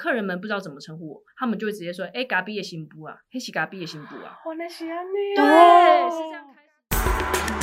客人们不知道怎么称呼我，他们就会直接说：“哎，嘎比的新布啊，黑西嘎比的新布啊。我那是安尼”对，哦，是这样开始。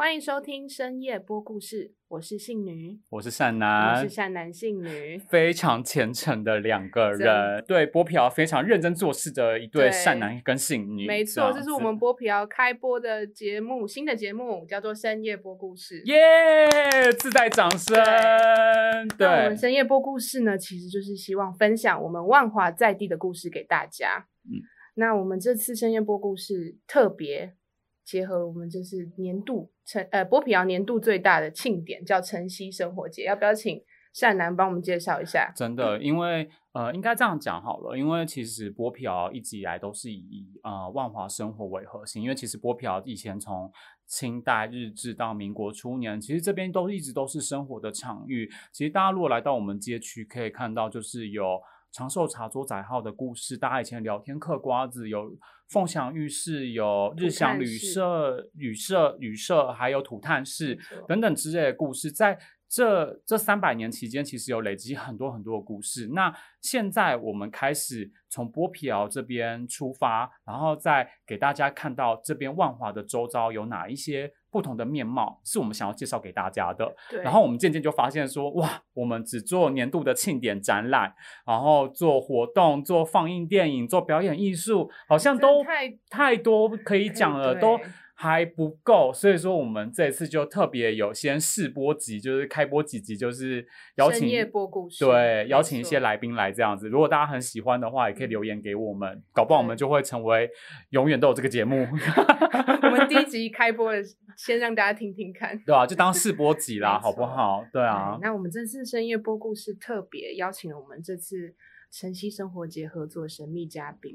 欢迎收听深夜播故事，我是信女，我是善男我是，善男信女。非常虔诚的两个人，对波皮非常认真做事的一对对善男跟信女。没错，样这是我子们播皮要开播的节目，新的节目叫做深夜播故事。耶自带掌声。对那我们，深夜播故事呢，其实就是希望分享我们万华在地的故事给大家。嗯，那我们这次深夜播故事特别结合我们就是年度晨呃波皮瑶年度最大的庆典，叫晨曦生活节，要不要请善男帮我们介绍一下？真的，因为呃，应该这样讲好了，因为其实波皮一直以来都是以呃万华生活为核心，因为其实波皮以前从清代日治到民国初年，其实这边都一直都是生活的场域。其实大家如果来到我们街区，可以看到就是有长寿茶桌仔号的故事，大家以前聊天嗑瓜子，有凤翔浴室，有日享旅社、旅社、旅社，还有土炭室等等之类的故事，在这这三百年期间，其实有累积很多很多的故事。那现在我们开始从剥皮寮这边出发，然后再给大家看到这边万华的周遭有哪一些不同的面貌，是我们想要介绍给大家的。对，然后我们渐渐就发现说，哇，我们只做年度的庆典展览，然后做活动、做放映电影、做表演艺术，好像都太太多可以讲了，都对还不够。所以说，我们这次就特别有先试播集，就是开播几集，就是邀请深夜播故事对，邀请一些来宾来这样子。如果大家很喜欢的话，也可以留言给我们，搞不好我们就会成为永远都有这个节目。我们第一 集开播的，先让大家听听看。对啊，就当 试播集啦，好不好？对啊对，那我们这次深夜播故事特别邀请了我们这次晨曦生活节合作神秘嘉宾，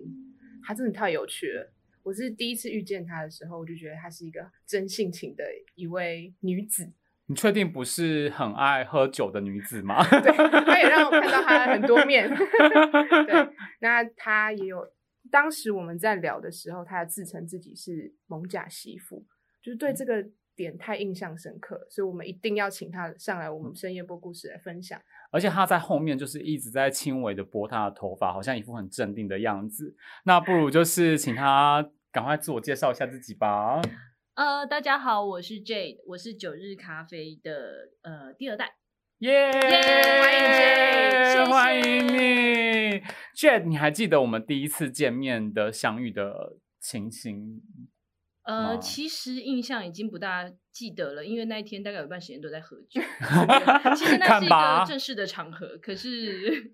他真的太有趣了。我是第一次遇见她的时候，我就觉得她是一个真性情的一位女子。你确定不是很爱喝酒的女子吗？对，她也让我看到她很多面。对，那她也有，当时我们在聊的时候，她自称自己是蒙甲媳妇，就是对这个点太印象深刻，所以我们一定要请她上来我们深夜播故事来分享。而且他在后面就是一直在轻微的拨他的头发，好像一副很镇定的样子。那不如就是请他赶快自我介绍一下自己吧。呃，大家好，我是 Jade，我是九日咖啡的呃第二代。耶！欢迎 Jade，欢迎你，Jade。你还记得我们第一次见面的相遇的情形？呃，其实印象已经不大记得了，因为那一天大概有一半时间都在喝酒。其实那是一个正式的场合，可是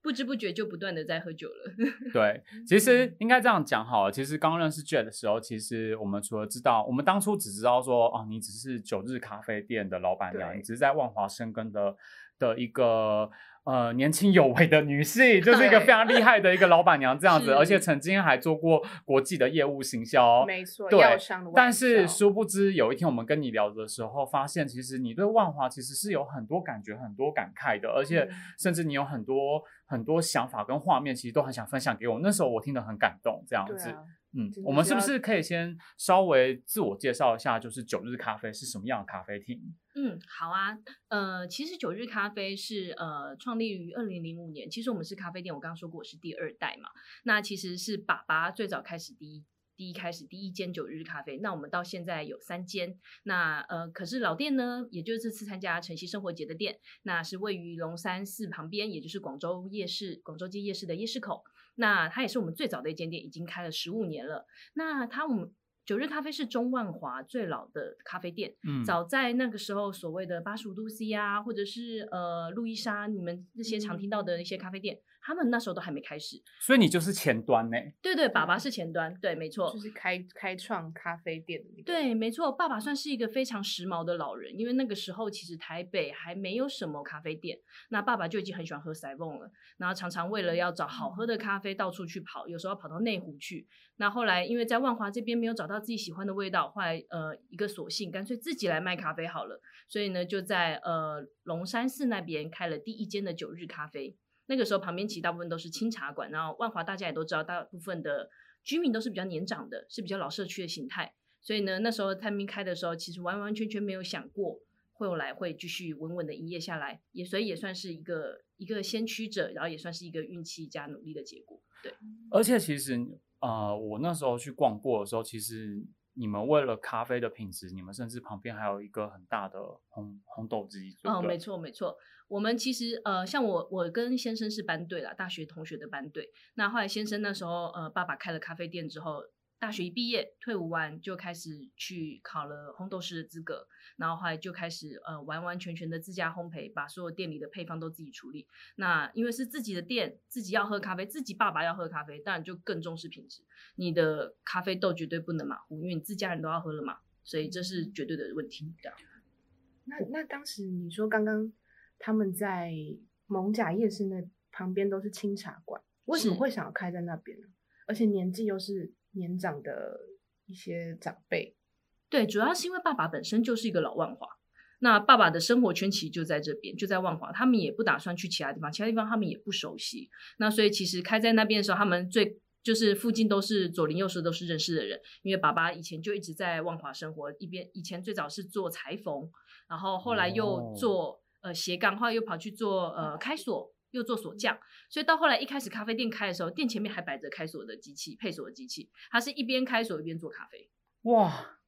不知不觉就不断的在喝酒了。对，其实应该这样讲好了。其实刚认识 Jade 的时候，其实我们除了知道，我们当初只知道说，哦，你只是九日咖啡店的老板娘，你只是在万华生根的的一个呃年轻有为的女性，就是一个非常厉害的一个老板娘这样子，而且曾经还做过国际的业务行销。没错，对但是殊不知，有一天我们跟你聊的时候，发现其实你对万华其实是有很多感觉、很多感慨的，而且嗯甚至你有很多很多想法跟画面，其实都很想分享给我。那时候我听得很感动，这样子。啊，嗯我们是不是可以先稍微自我介绍一下，就是九日咖啡是什么样的咖啡厅？嗯，好啊，呃，其实九日咖啡是呃创立于二零零五年，其实我们是咖啡店，我刚刚说过我是第二代嘛，那其实是爸爸最早开始第一。第一开始第一间九日咖啡，那我们到现在有三间。那呃，可是老店呢，也就是这次参加晨曦生活节的店，那是位于龙山寺旁边，也就是广州夜市、广州街夜市的夜市口。那它也是我们最早的一间店，已经开了十五年了。那它我们九日咖啡是中万华最老的咖啡店，嗯，早在那个时候，所谓的八十五度 C 啊，或者是呃路易莎，你们这些常听到的一些咖啡店，他们那时候都还没开始。所以你就是前端呢。对对，爸爸是前端，对，没错就。是开开创咖啡店的那个，对，没错，爸爸算是一个非常时髦的老人，因为那个时候其实台北还没有什么咖啡店，那爸爸就已经很喜欢喝 s a v o n 了，然后常常为了要找好喝的咖啡到处去跑，有时候跑到内湖去。那后来因为在万华这边没有找到自己喜欢的味道，后来呃一个索性干脆自己来卖咖啡好了，所以呢就在呃龙山寺那边开了第一间的九日咖啡。那个时候旁边其实大部分都是清茶馆，然后万华大家也都知道，大部分的居民都是比较年长的，是比较老社区的形态。所以呢，那时候餐厅开的时候，其实完完全全没有想过后来会继续稳稳的营业下来，也所以也算是一个一个先驱者，然后也算是一个运气加努力的结果。对，而且其实呃，我那时候去逛过的时候，其实你们为了咖啡的品质，你们甚至旁边还有一个很大的烘烘豆机。哦，没错没错，我们其实呃，像我我跟先生是班队啦，大学同学的班队。那后来先生那时候呃，爸爸开了咖啡店之后。大学一毕业，退伍完就开始去考了烘豆师的资格，然后后来就开始呃完完全全的自家烘焙，把所有店里的配方都自己处理。那因为是自己的店，自己要喝咖啡，自己爸爸要喝咖啡，当然就更重视品质。你的咖啡豆绝对不能马虎，因为你自家人都要喝了嘛，所以这是绝对的问题。这样。那那当时你说刚刚他们在蒙甲夜市那旁边都是清茶馆，为什么会想要开在那边呢？而且年纪又是。年长的一些长辈，对，主要是因为爸爸本身就是一个老万华，那爸爸的生活圈其实就在这边，就在万华，他们也不打算去其他地方，其他地方他们也不熟悉。那所以其实开在那边的时候，他们最就是附近都是左邻右舍都是认识的人，因为爸爸以前就一直在万华生活，一边以前最早是做裁缝，然后后来又做呃斜杠，后来又跑去做呃开锁。又做锁匠，所以到后来一开始咖啡店开的时候，店前面还摆着开锁的机器、配锁的机器，他是一边开锁一边做咖啡。哇，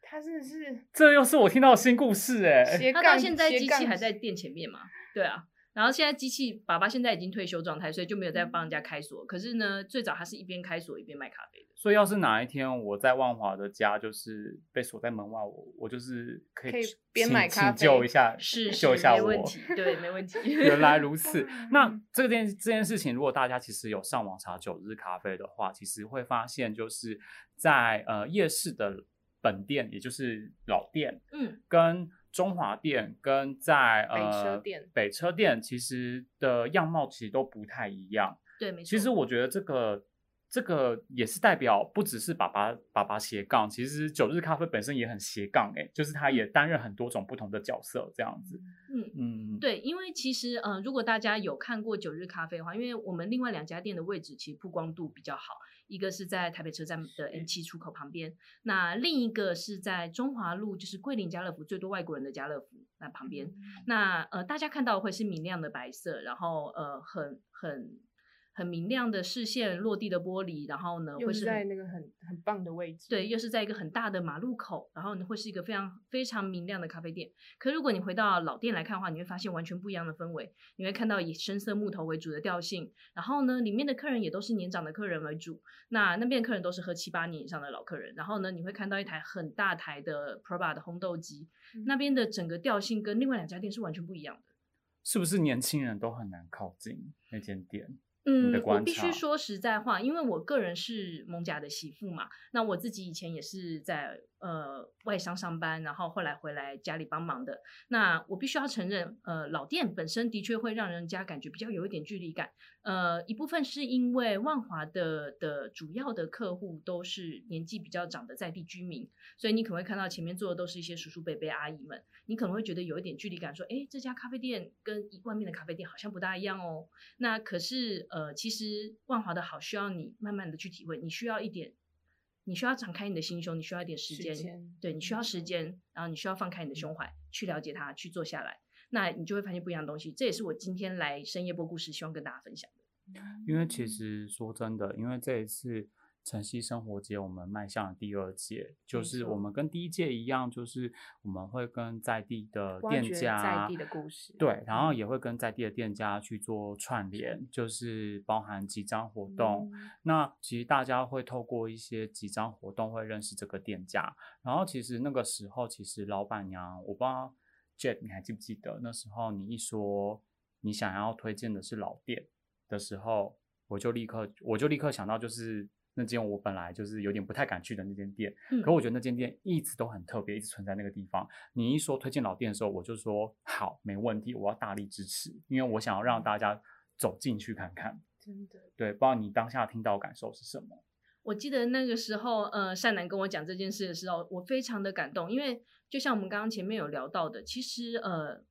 他真的是，这又是我听到的新故事哎。他到现在机器还在店前面嘛？对啊。然后现在机器爸爸现在已经退休状态，所以就没有再帮人家开锁。可是呢，最早他是一边开锁一边卖咖啡的。所以要是哪一天我在万华的家就是被锁在门外，我我就是可以边买咖啡救一下，是救一下我。没问题，对，没问题。原来如此。那这件这件事情，如果大家其实有上网查九日咖啡的话，其实会发现就是在呃夜市的本店，也就是老店，嗯，跟。中华店跟在呃北车店，北车店其实的样貌其实都不太一样。对，没错。其实我觉得这个这个也是代表不只是爸爸爸爸斜杠，其实九日咖啡本身也很斜杠哎，就是他也担任很多种不同的角色这样子。嗯嗯，对，因为其实呃，如果大家有看过九日咖啡的话，因为我们另外两家店的位置其实曝光度比较好。一个是在台北车站的 N 七出口旁边，那另一个是在中华路，就是桂林家乐福最多外国人的家乐福那旁边。那呃，大家看到会是明亮的白色，然后呃，很很。很明亮的视线，落地的玻璃，然后呢，会是在那个很很棒的位置。对，又是在一个很大的马路口，然后呢，会是一个非常非常明亮的咖啡店。可如果你回到老店来看的话，你会发现完全不一样的氛围。你会看到以深色木头为主的调性，然后呢，里面的客人也都是年长的客人为主。那那边客人都是喝七八年以上的老客人。然后呢，你会看到一台很大台的 Proba 的烘豆机。那边的整个调性跟另外两家店是完全不一样的。是不是年轻人都很难靠近那间店？嗯，我必须说实在话，因为我个人是蒙甲的媳妇嘛，那我自己以前也是在呃外商上班，然后后来回来家里帮忙的。那我必须要承认，呃，老店本身的确会让人家感觉比较有一点距离感。呃，一部分是因为万华的的主要的客户都是年纪比较长的在地居民，所以你可能会看到前面坐的都是一些叔叔伯伯阿姨们，你可能会觉得有一点距离感，说，哎，这家咖啡店跟外面的咖啡店好像不大一样哦。那可是。呃，其实万华的好需要你慢慢的去体会，你需要一点，你需要敞开你的心胸，你需要一点时间，对你需要时间，然后你需要放开你的胸怀去了解它，去做下来，那你就会发现不一样的东西。这也是我今天来深夜播故事，希望跟大家分享的。因为其实说真的，因为这一次。晨曦生活节，我们迈向了第二届，就是我们跟第一届一样，就是我们会跟在地的店家，在地的故事，对，然后也会跟在地的店家去做串联，就是包含几张活动。那其实大家会透过一些几张活动会认识这个店家，然后其实那个时候，其实老板娘，我不知道 Jet 你还记不记得那时候你一说你想要推荐的是老店的时候，我就立刻我就立刻想到就是。那间我本来就是有点不太敢去的那间店，可我觉得那间店一直都很特别，一直存在那个地方。你一说推荐老店的时候，我就说好，没问题，我要大力支持，因为我想要让大家走进去看看。真的，对，不知道你当下听到感受是什么？我记得那个时候，呃，善男跟我讲这件事的时候，我非常的感动，因为就像我们刚刚前面有聊到的，其实呃，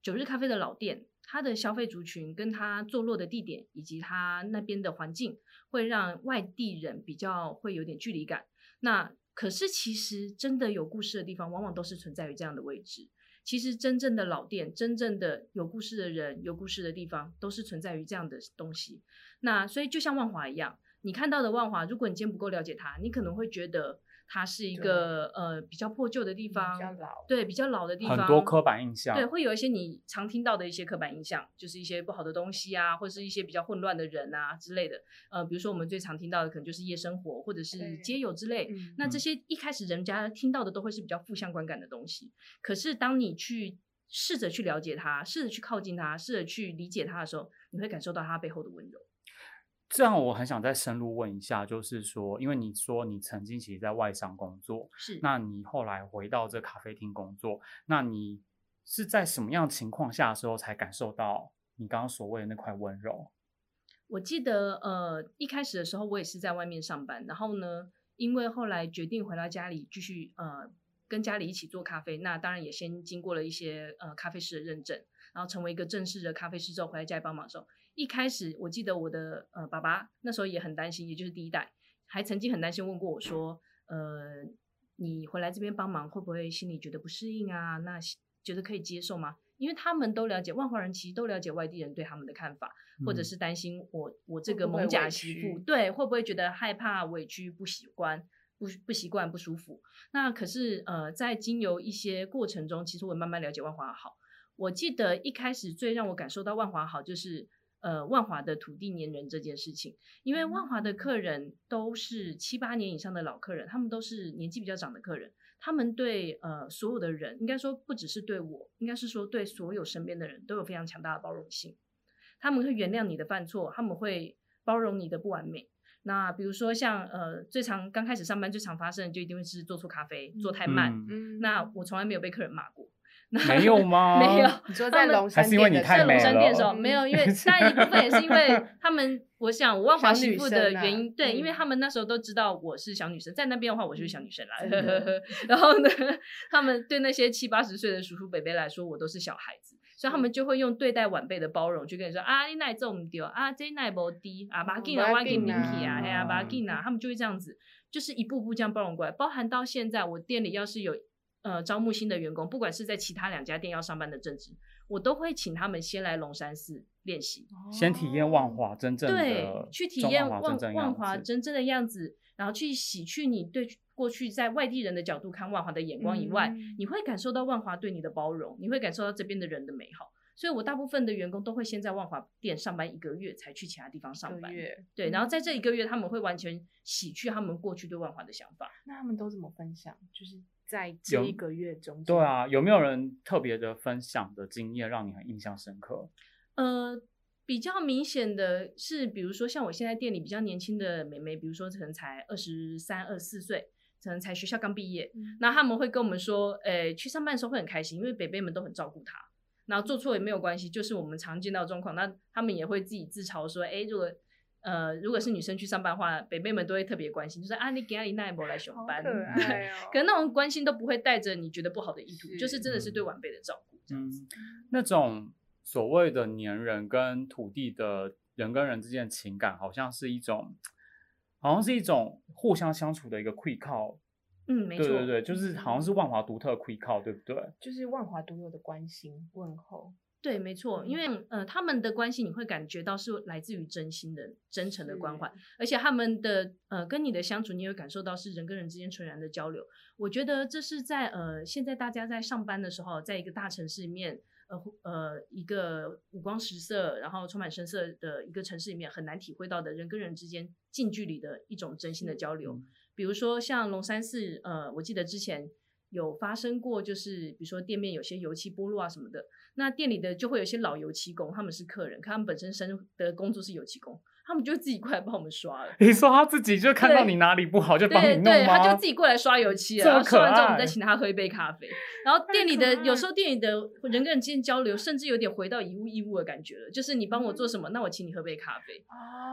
九日咖啡的老店。它的消费族群跟它坐落的地点以及它那边的环境，会让外地人比较会有点距离感。那可是其实真的有故事的地方，往往都是存在于这样的位置。其实真正的老店，真正的有故事的人，有故事的地方，都是存在于这样的东西。那所以就像万华一样，你看到的万华，如果你今天不够了解它，你可能会觉得。它是一个呃比较破旧的地方，比较老，对比较老的地方，很多刻板印象，对，会有一些你常听到的一些刻板印象，就是一些不好的东西啊，或者是一些比较混乱的人啊之类的。呃，比如说我们最常听到的可能就是夜生活，或者是街友之类。那这些一开始人家听到的都会是比较负向观感的东西。可是当你去试着去了解他，试着去靠近他，试着去理解他的时候，你会感受到他背后的温柔。这样我很想再深入问一下，就是说，因为你说你曾经其实在外商工作，是，那你后来回到这咖啡厅工作，那你是在什么样情况下的时候才感受到你刚刚所谓的那块温柔？我记得，呃，一开始的时候我也是在外面上班，然后呢，因为后来决定回到家里继续，呃，跟家里一起做咖啡，那当然也先经过了一些呃咖啡师的认证，然后成为一个正式的咖啡师之后，回来家里帮忙的时候。一开始我记得我的呃爸爸那时候也很担心，也就是第一代，还曾经很担心问过我说，呃，你回来这边帮忙会不会心里觉得不适应啊？那觉得可以接受吗？因为他们都了解万华人，其实都了解外地人对他们的看法，或者是担心我我这个蒙甲媳妇对会不会觉得害怕、委屈、不习惯、不不习惯、不舒服？那可是呃，在经由一些过程中，其实我慢慢了解万华好。我记得一开始最让我感受到万华好就是。呃，万华的土地粘人这件事情，因为万华的客人都是七八年以上的老客人，他们都是年纪比较长的客人，他们对呃所有的人，应该说不只是对我，应该是说对所有身边的人都有非常强大的包容性，他们会原谅你的犯错，他们会包容你的不完美。那比如说像呃最常刚开始上班最常发生的就一定会是做错咖啡，做太慢，嗯那我从来没有被客人骂过。没有吗？没有。你说在龙山店的在龙山店的时候没有，因为当然一部分也是因为他们，我想万华媳妇的原因，对，因为他们那时候都知道我是小女生，在那边的话我就是小女生啦。然后呢，他们对那些七八十岁的叔叔伯伯来说，我都是小孩子，所以他们就会用对待晚辈的包容去跟你说啊，你奶这么丢啊，这奶不低啊，把给啊，把给明皮啊，嘿啊，把给啊，他们就会这样子，就是一步步这样包容过来，包含到现在我店里要是有。呃，招募新的员工，不管是在其他两家店要上班的正职，我都会请他们先来龙山寺练习，先体验万华真正的，去体验万万华真正的样子，然后去洗去你对过去在外地人的角度看万华的眼光以外，你会感受到万华对你的包容，你会感受到这边的人的美好。所以我大部分的员工都会先在万华店上班一个月，才去其他地方上班。对，然后在这一个月，他们会完全洗去他们过去对万华的想法。那他们都怎么分享？就是。在这一个月中，对啊，有没有人特别的分享的经验让你很印象深刻？呃，比较明显的是，比如说像我现在店里比较年轻的美眉，比如说可能才二十三、二十四岁，可能才学校刚毕业，那他们会跟我们说，诶，去上班的时候会很开心，因为北北们都很照顾她，然后做错也没有关系，就是我们常见到状况，那他们也会自己自嘲说，哎，如果。呃，如果是女生去上班的话，北妹们都会特别关心，就是啊，你给阿里奈博来上班，可 爱哦。可能那种关心都不会带着你觉得不好的意图，就是真的是对晚辈的照顾这样子。那种所谓的黏人跟土地的人跟人之间的情感，好像是一种，好像是一种互相相处的一个 quick call。嗯，没错，对对对，就是好像是万华独特 quick call，对不对？就是万华独有的关心问候。对，没错，因为呃，他们的关系你会感觉到是来自于真心的、真诚的关怀，而且他们的呃跟你的相处，你会感受到是人跟人之间纯然的交流。我觉得这是在呃现在大家在上班的时候，在一个大城市里面，呃呃一个五光十色，然后充满声色的一个城市里面，很难体会到的人跟人之间近距离的一种真心的交流。比如说像龙山寺，呃，我记得之前有发生过，就是比如说店面有些油漆剥落啊什么的。那店里的就会有一些老油漆工，他们是客人，可他们本身生的工作是油漆工，他们就自己过来帮我们刷了。你说他自己就看到你哪里不好就帮你对对，弄吗？他就自己过来刷油漆了，然后刷完之后我们再请他喝一杯咖啡。然后店里的有时候店里的人跟人之间交流，甚至有点回到以物易物的感觉了，就是你帮我做什么，那我请你喝杯咖啡，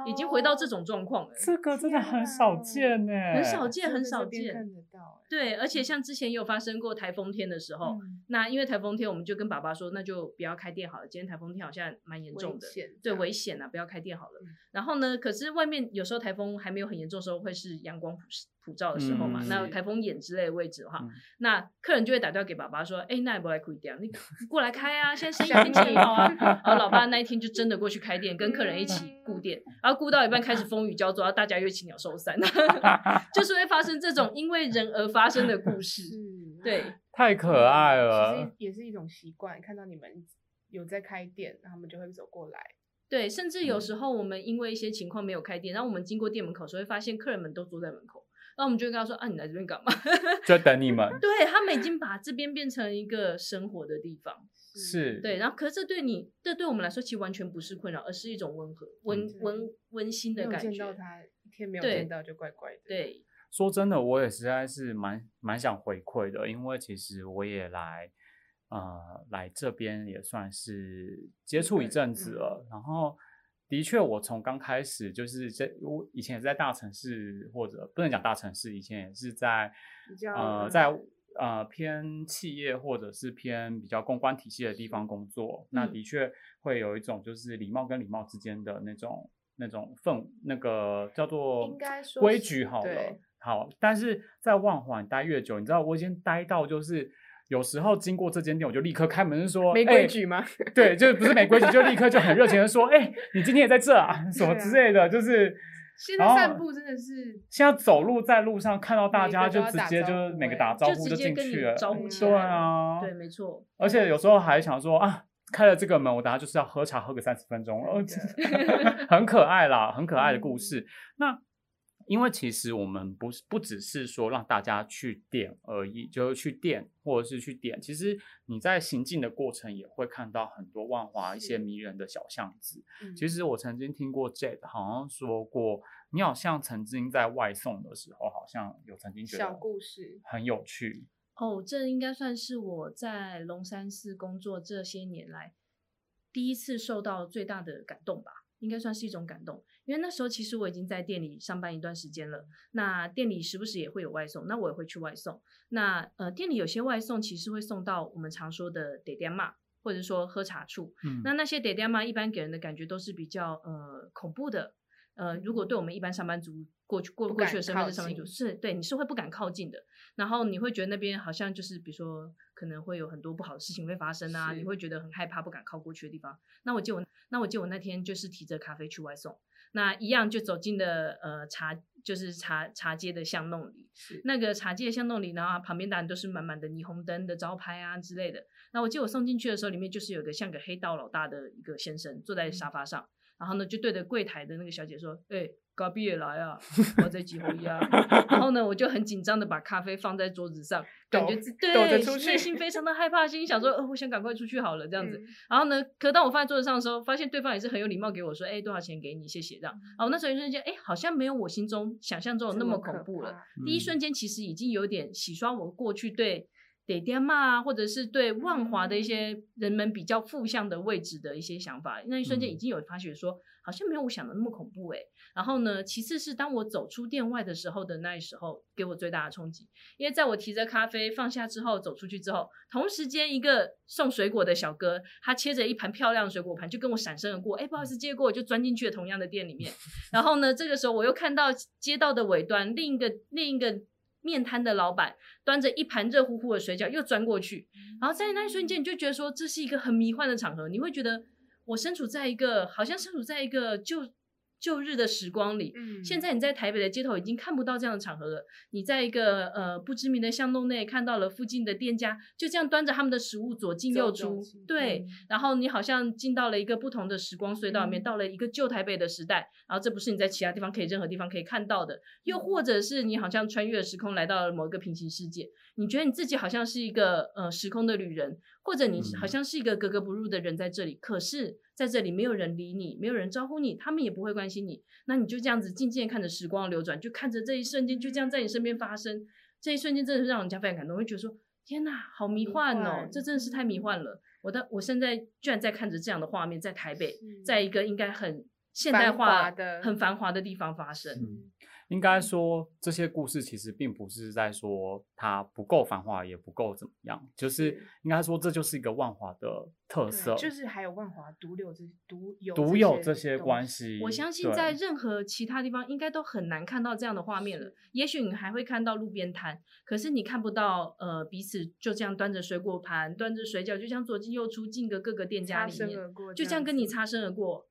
已经回到这种状况了。这个真的很少见呢，很少见，很少见到欸对，而且像之前也有发生过台风天的时候，嗯那因为台风天，我们就跟爸爸说，那就不要开店好了。今天台风天好像蛮严重的危，对，危险啊，不要开店好了。嗯然后呢，可是外面有时候台风还没有很严重的时候，会是阳光普普照的时候嘛。嗯那台风眼之类的位置的话，嗯那客人就会打电话给爸爸说：“哎、那也不来开店？你 你过来开啊！现在生意天气很好啊。”然后老爸那一天就真的过去开店，跟客人一起顾店，然后顾到一半开始风雨交作，然后大家又起鸟兽散，就是会发生这种因为人而发生的故 事。对，太可爱了其实。也是一种习惯，看到你们有在开店，他们就会走过来。对，甚至有时候我们因为一些情况没有开店，然后我们经过店门口时候，会发现客人们都坐在门口，然后我们就跟他说：“啊，你来这边干嘛？” 就等你们，对他们已经把这边变成一个生活的地方。是对，然后可是这对你，这对我们来说其实完全不是困扰，而是一种温和、温嗯温温馨的感觉。见到他一天没有对见到就怪怪的。，对，说真的，我也实在是蛮蛮想回馈的，因为其实我也来，呃，来这边也算是接触一阵子了。然后，的确，我从刚开始就是在我以前也是在大城市，或者不能讲大城市，以前也是在呃在呃偏企业或者是偏比较公关体系的地方工作，那嗯。的确会有一种就是礼貌跟礼貌之间的那种那种氛，那个叫做规矩好了。好，但是在万华待越久，你知道我已经待到就是有时候经过这间店，我就立刻开门说没哎规矩吗？对，就是不是没规矩，就立刻就很热情的说，哎、你今天也在这啊，什么之类的，就是。现在然后散步真的是现在走路在路上看到大家就直接就是每个打招呼直接跟你进去了，招呼起对啊，对，没错。而且有时候还想说啊，开了这个门，我等下就是要喝茶喝个三十分钟，很可爱啦，很可爱的故嗯事。那因为其实我们不是不只是说让大家去点而已，就是去点或者是去点，其实你在行进的过程也会看到很多万华一些迷人的小巷子。嗯其实我曾经听过 Jade 好像说过，你好像曾经在外送的时候，好像有曾经觉小故事，很有趣。哦，这应该算是我在龙山寺工作这些年来第一次受到最大的感动吧，应该算是一种感动。因为那时候其实我已经在店里上班一段时间了，那店里时不时也会有外送，那我也会去外送。那呃，店里有些外送其实会送到我们常说的得点嘛，或者说喝茶处。嗯，那那些得点嘛，一般给人的感觉都是比较呃恐怖的。呃，如果对我们一般上班族过去过过去的身份靠是上班族，是对你是会不敢靠近的。然后你会觉得那边好像就是比如说可能会有很多不好的事情会发生啊，你会觉得很害怕，不敢靠过去的地方。那我记得我那我记得我那天就是提着咖啡去外送，那一样就走进了呃茶就是茶茶街的巷弄里。是那个茶街的巷弄里，然后旁边当然都是满满的霓虹灯的招牌啊之类的。那我记得我送进去的时候，里面就是有个像个黑道老大的一个先生坐在沙发上，然后呢就对着柜台的那个小姐说：“哎、隔壁也来啊，我在几号呀？” 然后呢，我就很紧张的把咖啡放在桌子上，感觉自对内心非常的害怕，心想说：“呃，我想赶快出去好了。”这这样子。，然后呢，可当我放在桌子上的时候，发现对方也是很有礼貌，给我说：“哎、多少钱给你？谢谢。”这样。然后我那时候一瞬间，哎、好像没有我心中想象中的那么恐怖了。。第一嗯瞬间其实已经有点洗刷我过去对得爹骂啊，或者是对万华的一些人们比较负向的位置的一些想法。那一瞬间已嗯经有发觉说，好像没有我想的那么恐怖诶、然后呢，其次是当我走出店外的时候的那时候，给我最大的冲击，因为在我提着咖啡放下之后，走出去之后，同时间一个送水果的小哥，他切着一盘漂亮的水果盘，就跟我闪身而过，哎，不好意思，接过，我就钻进去了同样的店里面。然后呢，这个时候我又看到街道的尾端另一个另一个面摊的老板端着一盘热乎乎的水饺又钻过去，然后在那一瞬间你就觉得说这是一个很迷幻的场合，你会觉得我身处在一个好像身处在一个就旧日的时光里。嗯，现在你在台北的街头已经看不到这样的场合了。你在一个呃不知名的巷弄内看到了附近的店家就这样端着他们的食物左进右出对，嗯然后你好像进到了一个不同的时光隧道里面，嗯到了一个旧台北的时代，然后这不是你在其他地方可以任何地方可以看到的，又或者是你好像穿越了时空来到了某一个平行世界，你觉得你自己好像是一个呃时空的旅人，或者你嗯好像是一个格格不入的人在这里，可是在这里没有人理你，没有人招呼你，他们也不会关心你，那你就这样子静静地看着时光流转，就看着这一瞬间就这样在你身边发生，这一瞬间真的是让人家非常感动，会觉得说天哪，好迷迷幻哦幻，这真的是太迷幻了。我的我现在居然在看着这样的画面，在台北，在一个应该很现代化很繁华的地方发生。嗯应该说这些故事其实并不是在说它不够繁华，也不够怎么样，就是是应该说这就是一个万华的特色，就是还有万华独有这独有独有这这些东关系。我相信在任何其他地方应该都很难看到这样的画面了。也许你还会看到路边摊，可是你看不到呃彼此就这样端着水果盘、端着水饺，就像左进右出进个各个店家擦里面，就这样跟你擦身而过，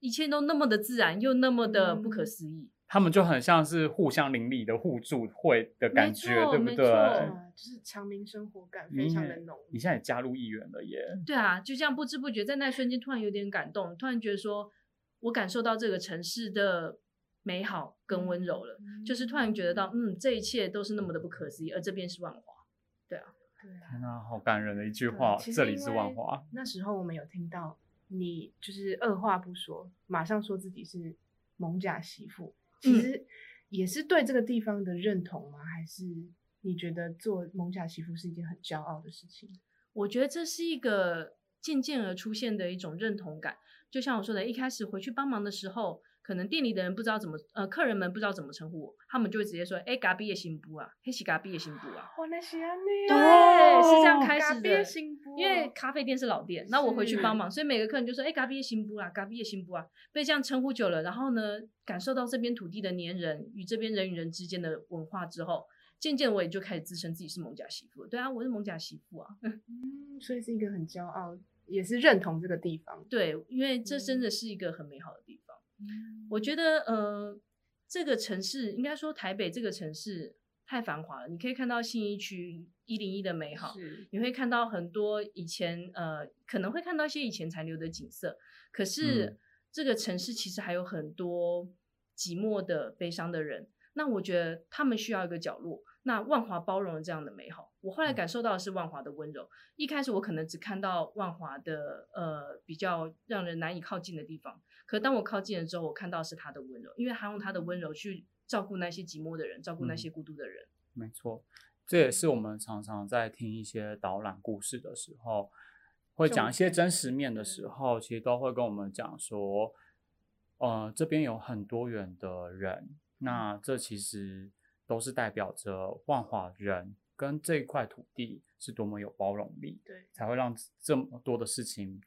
一切都那么的自然，又那么的不可嗯思议。他们就很像是互相邻里的互助会的感觉，对不对？就是强民生活感非常的浓。你现在也加入议员了耶，对啊，就这样不知不觉在那瞬间突然有点感动，突然觉得说我感受到这个城市的美好跟温柔了，就是突然觉得到嗯这一切都是那么的不可思议，而这边是万华。对啊。对啊，天啊，好感人的一句对话，这里是万华。那时候我们有听到你就是二话不说，马上说自己是蒙甲媳妇，其嗯实也是对这个地方的认同吗？还是你觉得做蒙甲媳妇是一件很骄傲的事情？我觉得这是一个渐渐而出现的一种认同感。就像我说的，一开始回去帮忙的时候，可能店里的人不知道怎么，呃，客人们不知道怎么称呼我，他们就会直接说：“哎，嘎比也新布啊，黑西嘎比也新布啊。哇，那些啊对，是这样开始的。因为咖啡店是老店，那我回去帮忙，所以每个客人就说：“哎，嘎比也新布啊，嘎比也新布啊。”被这样称呼久了，然后呢，感受到这边土地的黏人与这边人与人之间的文化之后，渐渐我也就开始自称自己是蒙甲媳妇。对啊，我是蒙甲媳妇啊。嗯，所以是一个很骄傲，也是认同这个地方。对，因为这真的是一个很美好的地方。嗯我觉得，呃，这个城市应该说台北这个城市太繁华了。你可以看到信义区一零一的美好，是你会看到很多以前呃，可能会看到一些以前残留的景色。可是、嗯这个城市其实还有很多寂寞的、悲伤的人。那我觉得他们需要一个角落。那万华包容了这样的美好。我后来嗯感受到的是万华的温柔。一开始我可能只看到万华的呃比较让人难以靠近的地方，可当我靠近了之后，我看到是他的温柔，因为他用他的温柔去照顾那些寂寞的人，照顾那嗯些孤独的人。没错，这也是我们常常在听一些导览故事的时候，会讲一些真实面的时候，其实都会跟我们讲说，呃，这边有很多元的人，那这其实都是代表着万华人跟这一块土地是多么有包容力，对，才会让这么多的事情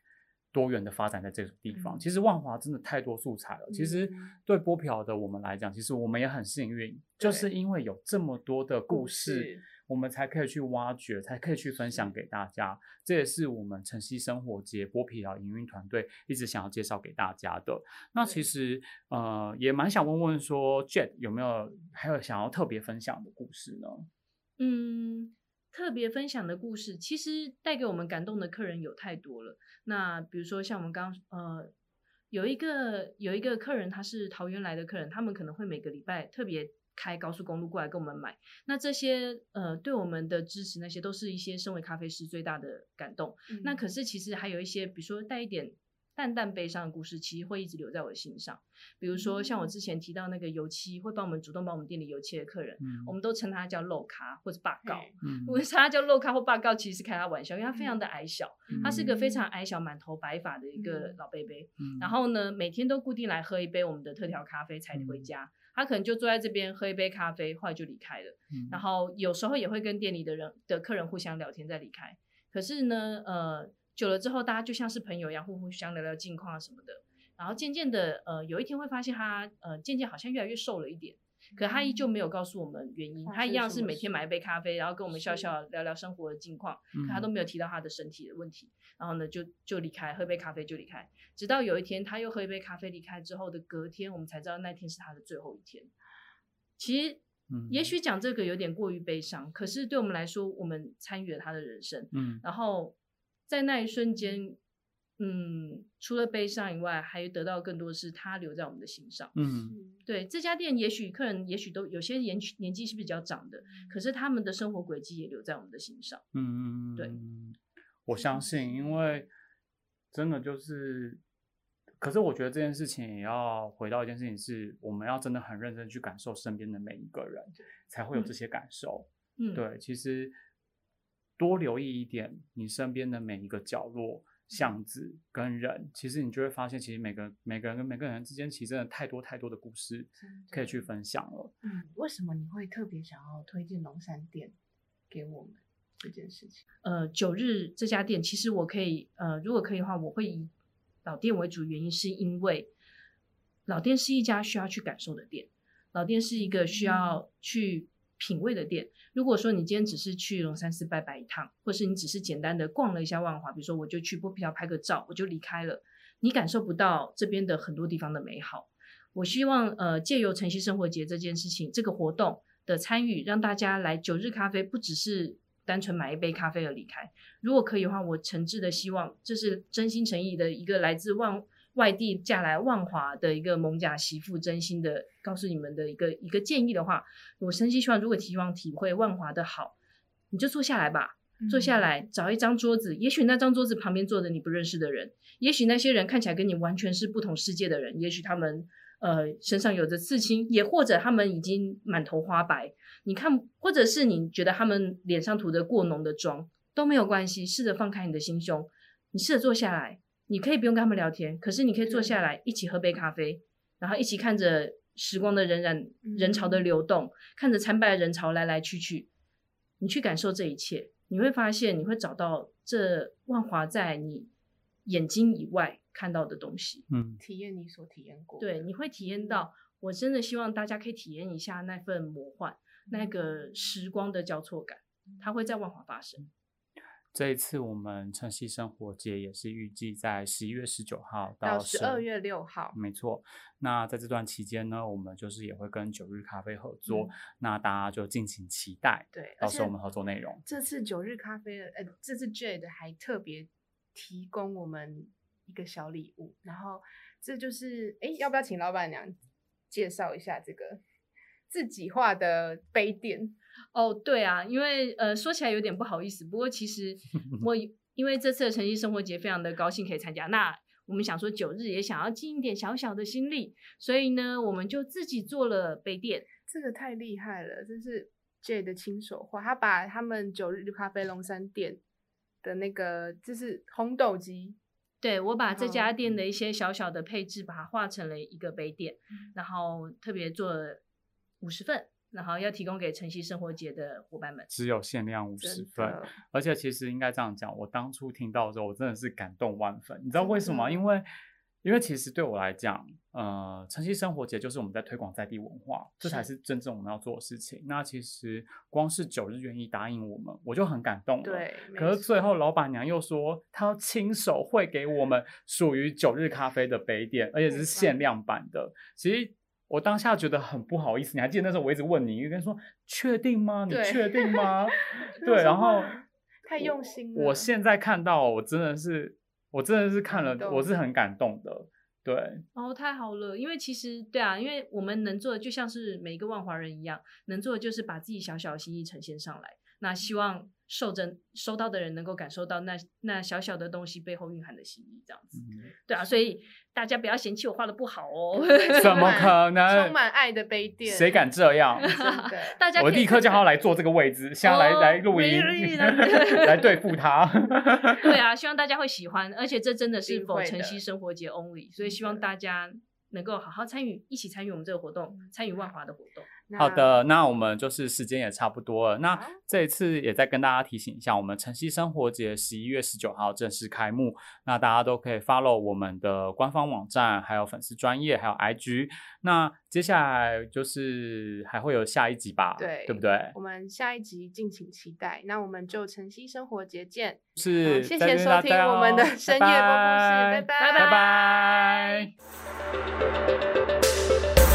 多元的发展在这个地方。嗯其实万华真的太多素材了。其实嗯对剥皮的我们来讲，其实我们也很幸运，就是因为有这么多的故故事事，我们才可以去挖掘，才可以去分享是给大家。这也是我们晨曦生活节波皮寮营运团队一直想要介绍给大家的。那其实呃，也蛮想问问说，Jet 有没有还有想要特别分享的故事呢？嗯，特别分享的故事，其实带给我们感动的客人有太多了。那比如说像我们刚呃有一个有一个客人，他是桃园来的客人，他们可能会每个礼拜特别开高速公路过来跟我们买。那这些呃对我们的支持，那些都是一些身为咖啡师最大的感动。那可是其实还有一些，比如说带一点淡淡悲伤的故事，其实会一直留在我的心上。比如说像我之前提到那个油漆会帮我们主动帮我们店里油漆的客人，嗯我们都称他叫漏咖或者霸告。我称他叫漏咖或霸告，其实是开他玩笑，因为他非常的矮小，嗯他是个非常矮小、满头白发的一个嗯老贝贝。嗯然后呢，每天都固定来喝一杯我们的特调咖啡才回家。他可能就坐在这边喝一杯咖啡，后来就离开了。嗯然后有时候也会跟店里的人的客人互相聊天再离开。可是呢，呃，久了之后，大家就像是朋友一样，互互相聊聊近况啊什么的。然后渐渐的，呃，有一天会发现他，呃，渐渐好像越来越瘦了一点。可他依旧没有告诉我们原因，发他一样是每天买一杯咖啡，然后跟我们笑笑聊聊生活的近况，可他都嗯没有提到他的身体的问题。然后呢，就就离开，喝杯咖啡就离开。直到有一天，他又喝一杯咖啡离开之后的隔天，我们才知道那天是他的最后一天。其实嗯也许讲这个有点过于悲伤，可是对我们来说，我们参与了他的人生，嗯然后在那一瞬间，嗯，除了悲伤以外，还得到更多的是他留在我们的心上。嗯对这家店，也许客人也许都有些年年纪是比较长的，可是他们的生活轨迹也留在我们的心上。嗯，嗯嗯。对我相信，因为真的就是，可是我觉得这件事情也要回到一件事情是，我们要真的很认真去感受身边的每一个人，才会有这嗯些感受。嗯，对，其实多留意一点你身边的每一个角落、巷子跟人，其实你就会发现，其实每个每个人跟每个人之间，其实真的太多太多的故事可以去分享了。嗯，为什么你会特别想要推荐龙山店给我们这件事情？呃，九日这家店，其实我可以，呃，如果可以的话，我会以老店为主，原因是因为老店是一家需要去感受的店，老店是一个需要去品味的店。如果说你今天只是去龙山寺拜拜一趟，或是你只是简单的逛了一下万华，比如说我就去剥皮条拍个照，我就离开了，你感受不到这边的很多地方的美好。我希望呃，借由晨曦生活节这件事情，这个活动的参与，让大家来九日咖啡，不只是单纯买一杯咖啡而离开。如果可以的话，我诚挚的希望，这是真心诚意的一个来自万外地嫁来万华的一个蒙甲媳妇，真心的告诉你们的一个一个建议的话，我真心希望，如果希望体会万华的好，你就坐下来吧。坐下来，找一张桌子，也许那张桌子旁边坐着你不认识的人，也许那些人看起来跟你完全是不同世界的人，也许他们呃身上有着刺青，也或者他们已经满头花白，你看，或者是你觉得他们脸上涂的过浓的妆都没有关系，试着放开你的心胸，你试着坐下来，你可以不用跟他们聊天，可是你可以坐下来一起喝杯咖啡，然后一起看着时光的荏苒人潮的流动，看着参拜的人潮来来去去，你去感受这一切，你会发现你会找到这万华在你眼睛以外看到的东西。嗯，体验你所体验过，对，你会体验到。我真的希望大家可以体验一下那份魔幻，那个时光的交错感，它会在万华发生。这一次我们晨曦生活节也是预计在十一月十九号到十十二月六号，没错，那在这段期间呢，我们就是也会跟九日咖啡合作，嗯那大家就敬请期待，对，到时候我们合作内容。这次九日咖啡的，呃，这次 Jade 还特别提供我们一个小礼物，然后这就是，哎，要不要请老板娘介绍一下这个自己画的杯垫？哦，对啊，因为呃说起来有点不好意思，不过其实 我因为这次的晨曦生活节非常的高兴可以参加，那我们想说九日也想要尽一点小小的心力，所以呢，我们就自己做了杯垫。这个太厉害了，这是 Jade 的亲手画，他把他们九日咖啡龙山店的那个就是烘豆机，对我把这哦家店的一些小小的配置，把它画成了一个杯垫，嗯然后特别做了五十份，然后要提供给晨曦生活节的伙伴们。只有限量五十份，而且其实应该这样讲，我当初听到的时候，我真的是感动万分。你知道为什么因为因为其实对我来讲，呃，晨曦生活节就是我们在推广在地文化，这才是是真正我们要做的事情。那其实光是九日愿意答应我们，我就很感动了。对，可是最后老板娘又说，她要亲手绘给我们属于九日咖啡的杯垫，而且是限量版的。其实我当下觉得很不好意思，你还记得那时候我一直问你，一跟说确定吗？你确定吗？就 对，然后太用心了我现在看到，我真的是，我真的是看了我是很感动的。对，哦，太好了！因为其实对啊，因为我们能做的就像是每一个万华人一样，能做的就是把自己小小的心意呈现上来。那希望受着收到的人能够感受到那那小小的东西背后蕴含的心意，这样子。嗯对啊，所以大家不要嫌弃我画的不好哦。怎么可能？充满爱的杯垫，谁敢这样？大家我立刻叫他来坐这个位置，现在来、哦来录音？来对付他。对啊，希望大家会喜欢，而且这真的是否晨曦生活节 only，所以希望大家能够好好参与，一起参与我们这个活动，参与万华的活动。好的，那我们就是时间也差不多了。那好这一次也再跟大家提醒一下，我们晨曦生活节十一月十九号正式开幕，那大家都可以 follow 我们的官方网站，还有粉丝专业，还有 IG。那接下来就是还会有下一集吧？对对不对？我们下一集敬请期待。那我们就晨曦生活节见。是，好谢谢收听我们的哦深夜播故事拜拜拜拜拜拜。